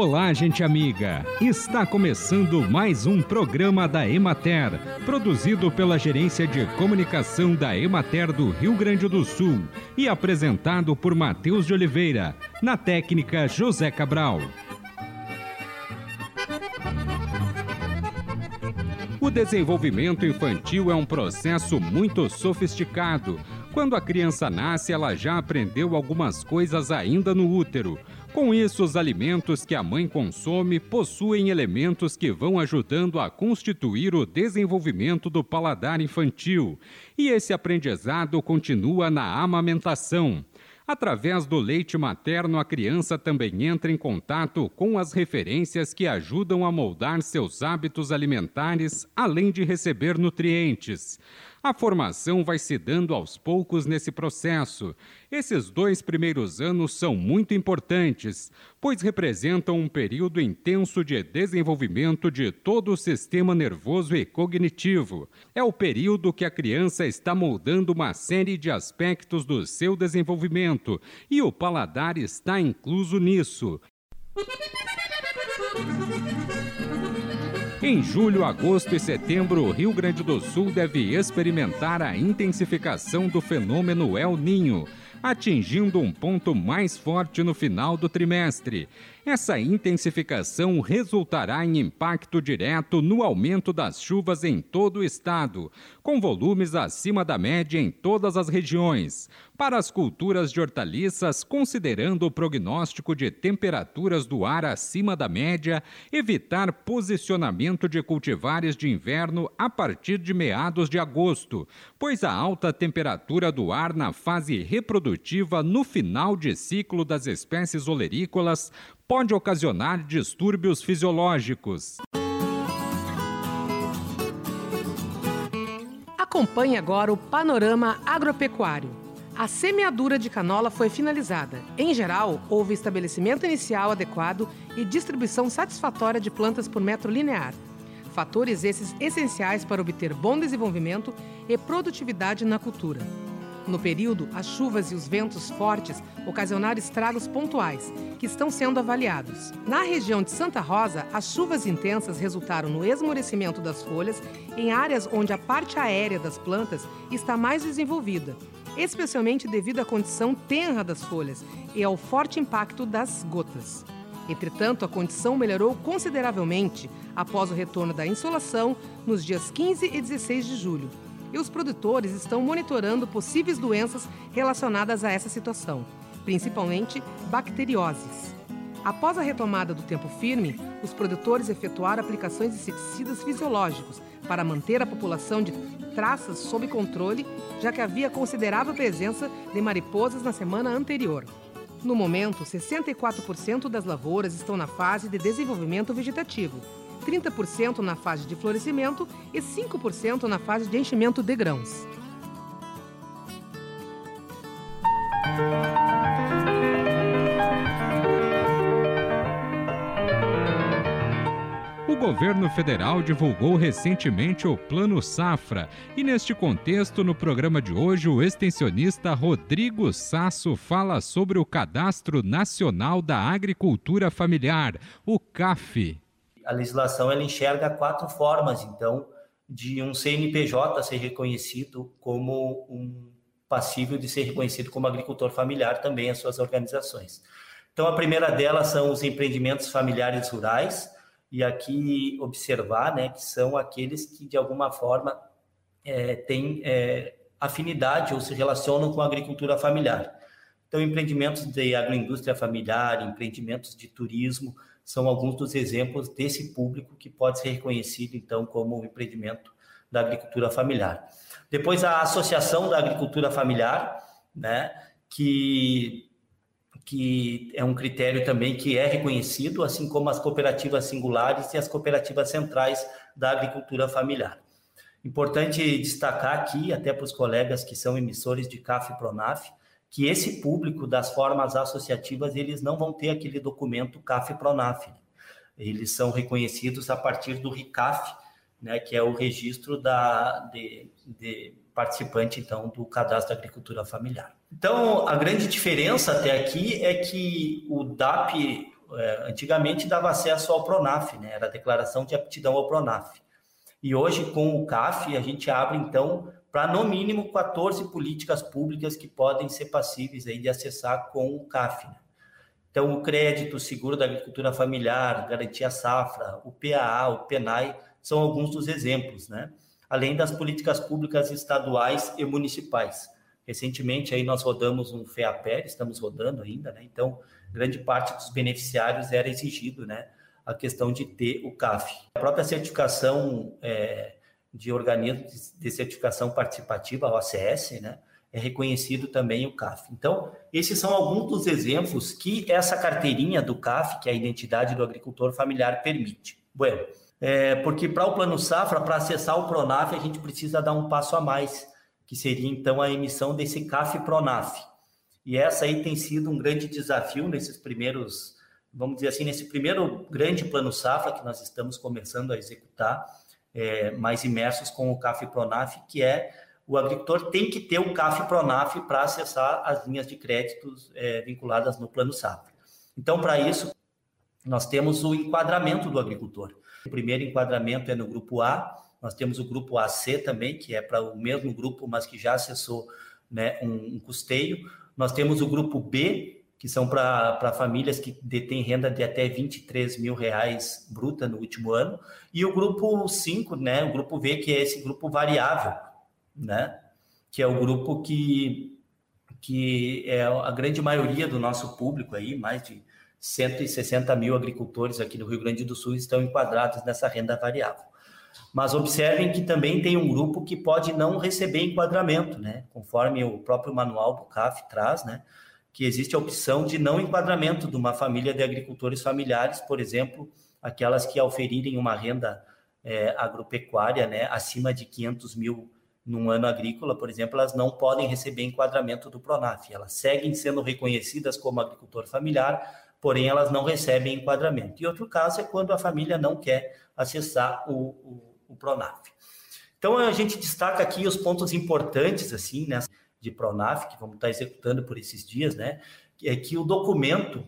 Olá, gente amiga! Está começando mais um programa da Emater, produzido pela Gerência de Comunicação da Emater do Rio Grande do Sul e apresentado por Matheus de Oliveira, na técnica José Cabral. O desenvolvimento infantil é um processo muito sofisticado. Quando a criança nasce, ela já aprendeu algumas coisas ainda no útero com isso, os alimentos que a mãe consome possuem elementos que vão ajudando a constituir o desenvolvimento do paladar infantil, e esse aprendizado continua na amamentação. Através do leite materno, a criança também entra em contato com as referências que ajudam a moldar seus hábitos alimentares, além de receber nutrientes. A formação vai se dando aos poucos nesse processo. Esses dois primeiros anos são muito importantes, pois representam um período intenso de desenvolvimento de todo o sistema nervoso e cognitivo. É o período que a criança está moldando uma série de aspectos do seu desenvolvimento e o paladar está incluso nisso. Em julho, agosto e setembro, o Rio Grande do Sul deve experimentar a intensificação do fenômeno El Ninho, atingindo um ponto mais forte no final do trimestre. Essa intensificação resultará em impacto direto no aumento das chuvas em todo o estado, com volumes acima da média em todas as regiões. Para as culturas de hortaliças, considerando o prognóstico de temperaturas do ar acima da média, evitar posicionamento de cultivares de inverno a partir de meados de agosto, pois a alta temperatura do ar na fase reprodutiva no final de ciclo das espécies olerícolas pode ocasionar distúrbios fisiológicos. Acompanhe agora o panorama agropecuário. A semeadura de canola foi finalizada. Em geral, houve estabelecimento inicial adequado e distribuição satisfatória de plantas por metro linear. Fatores esses essenciais para obter bom desenvolvimento e produtividade na cultura. No período, as chuvas e os ventos fortes ocasionaram estragos pontuais, que estão sendo avaliados. Na região de Santa Rosa, as chuvas intensas resultaram no esmorecimento das folhas em áreas onde a parte aérea das plantas está mais desenvolvida, especialmente devido à condição tenra das folhas e ao forte impacto das gotas. Entretanto, a condição melhorou consideravelmente após o retorno da insolação nos dias 15 e 16 de julho e os produtores estão monitorando possíveis doenças relacionadas a essa situação, principalmente bacterioses. Após a retomada do tempo firme, os produtores efetuaram aplicações de inseticidas fisiológicos para manter a população de traças sob controle, já que havia considerável presença de mariposas na semana anterior. No momento, 64% das lavouras estão na fase de desenvolvimento vegetativo, 30% na fase de florescimento e 5% na fase de enchimento de grãos. Governo federal divulgou recentemente o Plano Safra e, neste contexto, no programa de hoje, o extensionista Rodrigo Sasso fala sobre o Cadastro Nacional da Agricultura Familiar, o CAF a legislação ela enxerga quatro formas, então, de um CNPJ ser reconhecido como um passível de ser reconhecido como agricultor familiar também as suas organizações. Então, a primeira delas são os empreendimentos familiares rurais, e aqui observar né, que são aqueles que, de alguma forma, é, têm é, afinidade ou se relacionam com a agricultura familiar. Então, empreendimentos de agroindústria familiar, empreendimentos de turismo, são alguns dos exemplos desse público que pode ser reconhecido, então, como um empreendimento da agricultura familiar. Depois, a Associação da Agricultura Familiar, né, que, que é um critério também que é reconhecido, assim como as cooperativas singulares e as cooperativas centrais da agricultura familiar. Importante destacar aqui, até para os colegas que são emissores de CAF e PRONAF, que esse público das formas associativas, eles não vão ter aquele documento CAF-PRONAF. Eles são reconhecidos a partir do RICAF, né, que é o registro da, de, de participante, então, do Cadastro da Agricultura Familiar. Então, a grande diferença até aqui é que o DAP, é, antigamente dava acesso ao Pronaf, né? Era a declaração de aptidão ao Pronaf. E hoje, com o CAF, a gente abre, então, para no mínimo 14 políticas públicas que podem ser passíveis aí de acessar com o CAF. Né? Então, o crédito, o seguro da agricultura familiar, garantia safra, o PAA, o PENAI, são alguns dos exemplos, né? Além das políticas públicas estaduais e municipais. Recentemente aí nós rodamos um FEAPER, estamos rodando ainda, né? Então, grande parte dos beneficiários era exigido, né? A questão de ter o CAF. A própria certificação é, de organismo de certificação participativa, a OCS, né? É reconhecido também o CAF. Então, esses são alguns dos exemplos que essa carteirinha do CAF, que é a identidade do agricultor familiar, permite. Bueno, é, porque para o Plano Safra, para acessar o Pronaf, a gente precisa dar um passo a mais, que seria então a emissão desse CAF Pronaf. E essa aí tem sido um grande desafio nesses primeiros, vamos dizer assim, nesse primeiro grande Plano Safra que nós estamos começando a executar, é, mais imersos com o CAF Pronaf, que é o agricultor tem que ter o CAF Pronaf para acessar as linhas de créditos é, vinculadas no Plano Safra. Então, para isso, nós temos o enquadramento do agricultor. O primeiro enquadramento é no grupo A, nós temos o grupo AC também, que é para o mesmo grupo, mas que já acessou né, um, um custeio. Nós temos o grupo B, que são para famílias que detêm renda de até 23 mil reais bruta no último ano, e o grupo 5, né, o grupo V, que é esse grupo variável, né, que é o grupo que, que é a grande maioria do nosso público aí, mais de 160 mil agricultores aqui no Rio Grande do Sul estão enquadrados nessa renda variável. Mas observem que também tem um grupo que pode não receber enquadramento, né? Conforme o próprio manual do CAF traz, né? Que existe a opção de não enquadramento de uma família de agricultores familiares, por exemplo, aquelas que oferirem uma renda é, agropecuária, né? Acima de 500 mil num ano agrícola, por exemplo, elas não podem receber enquadramento do PRONAF. Elas seguem sendo reconhecidas como agricultor familiar, porém elas não recebem enquadramento. E outro caso é quando a família não quer acessar o, o, o Pronaf. Então a gente destaca aqui os pontos importantes assim, né, de Pronaf que vamos estar executando por esses dias, né, é que o documento,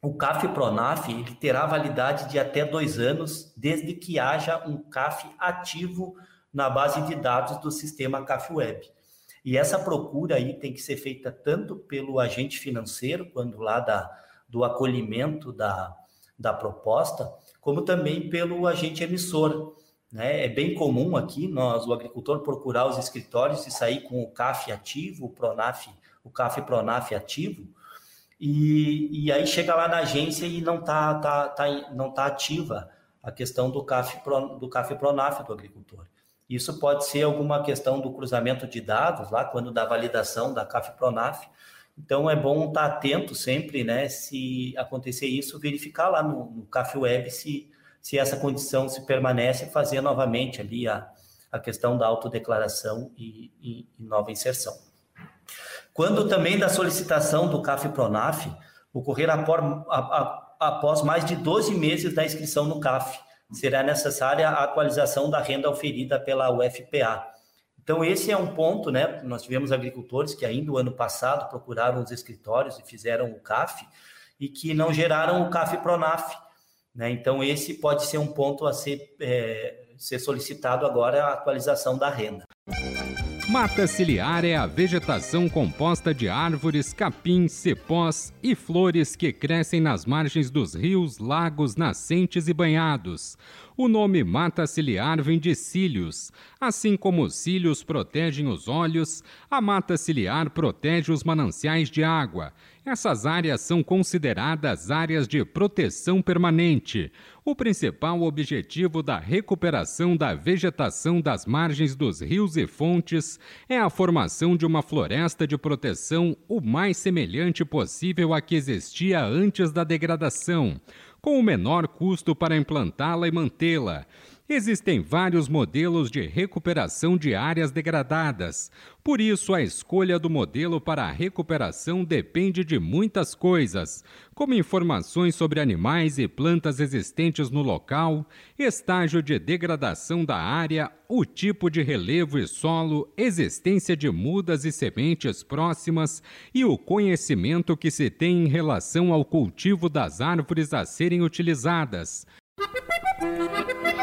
o CAF Pronaf, ele terá validade de até dois anos, desde que haja um CAF ativo na base de dados do sistema CAF Web. E essa procura aí tem que ser feita tanto pelo agente financeiro, quando lá da do acolhimento da, da proposta, como também pelo agente emissor. Né? É bem comum aqui nós, o agricultor, procurar os escritórios e sair com o CAF ativo, o Pronaf, o CAF Pronaf ativo, e, e aí chega lá na agência e não está tá, tá, não tá ativa a questão do CAF, do CAF Pronaf do agricultor. Isso pode ser alguma questão do cruzamento de dados, lá quando da validação da CAF Pronaf, então é bom estar atento sempre, né? Se acontecer isso, verificar lá no, no Café Web se, se essa condição se permanece, fazer novamente ali a, a questão da autodeclaração e, e, e nova inserção. Quando também da solicitação do CAF Pronaf ocorrer após mais de 12 meses da inscrição no CAF, será necessária a atualização da renda oferida pela UFPA então, esse é um ponto, né? Nós tivemos agricultores que ainda o ano passado procuraram os escritórios e fizeram o CAF e que não geraram o CAF Pronaf. Né? Então, esse pode ser um ponto a ser, é, ser solicitado agora, a atualização da renda. Mata ciliar é a vegetação composta de árvores, capins, cepós e flores que crescem nas margens dos rios, lagos, nascentes e banhados. O nome mata ciliar vem de cílios. Assim como os cílios protegem os olhos, a mata ciliar protege os mananciais de água. Essas áreas são consideradas áreas de proteção permanente. O principal objetivo da recuperação da vegetação das margens dos rios e fontes é a formação de uma floresta de proteção o mais semelhante possível à que existia antes da degradação com o menor custo para implantá-la e mantê-la. Existem vários modelos de recuperação de áreas degradadas. Por isso, a escolha do modelo para a recuperação depende de muitas coisas, como informações sobre animais e plantas existentes no local, estágio de degradação da área, o tipo de relevo e solo, existência de mudas e sementes próximas e o conhecimento que se tem em relação ao cultivo das árvores a serem utilizadas.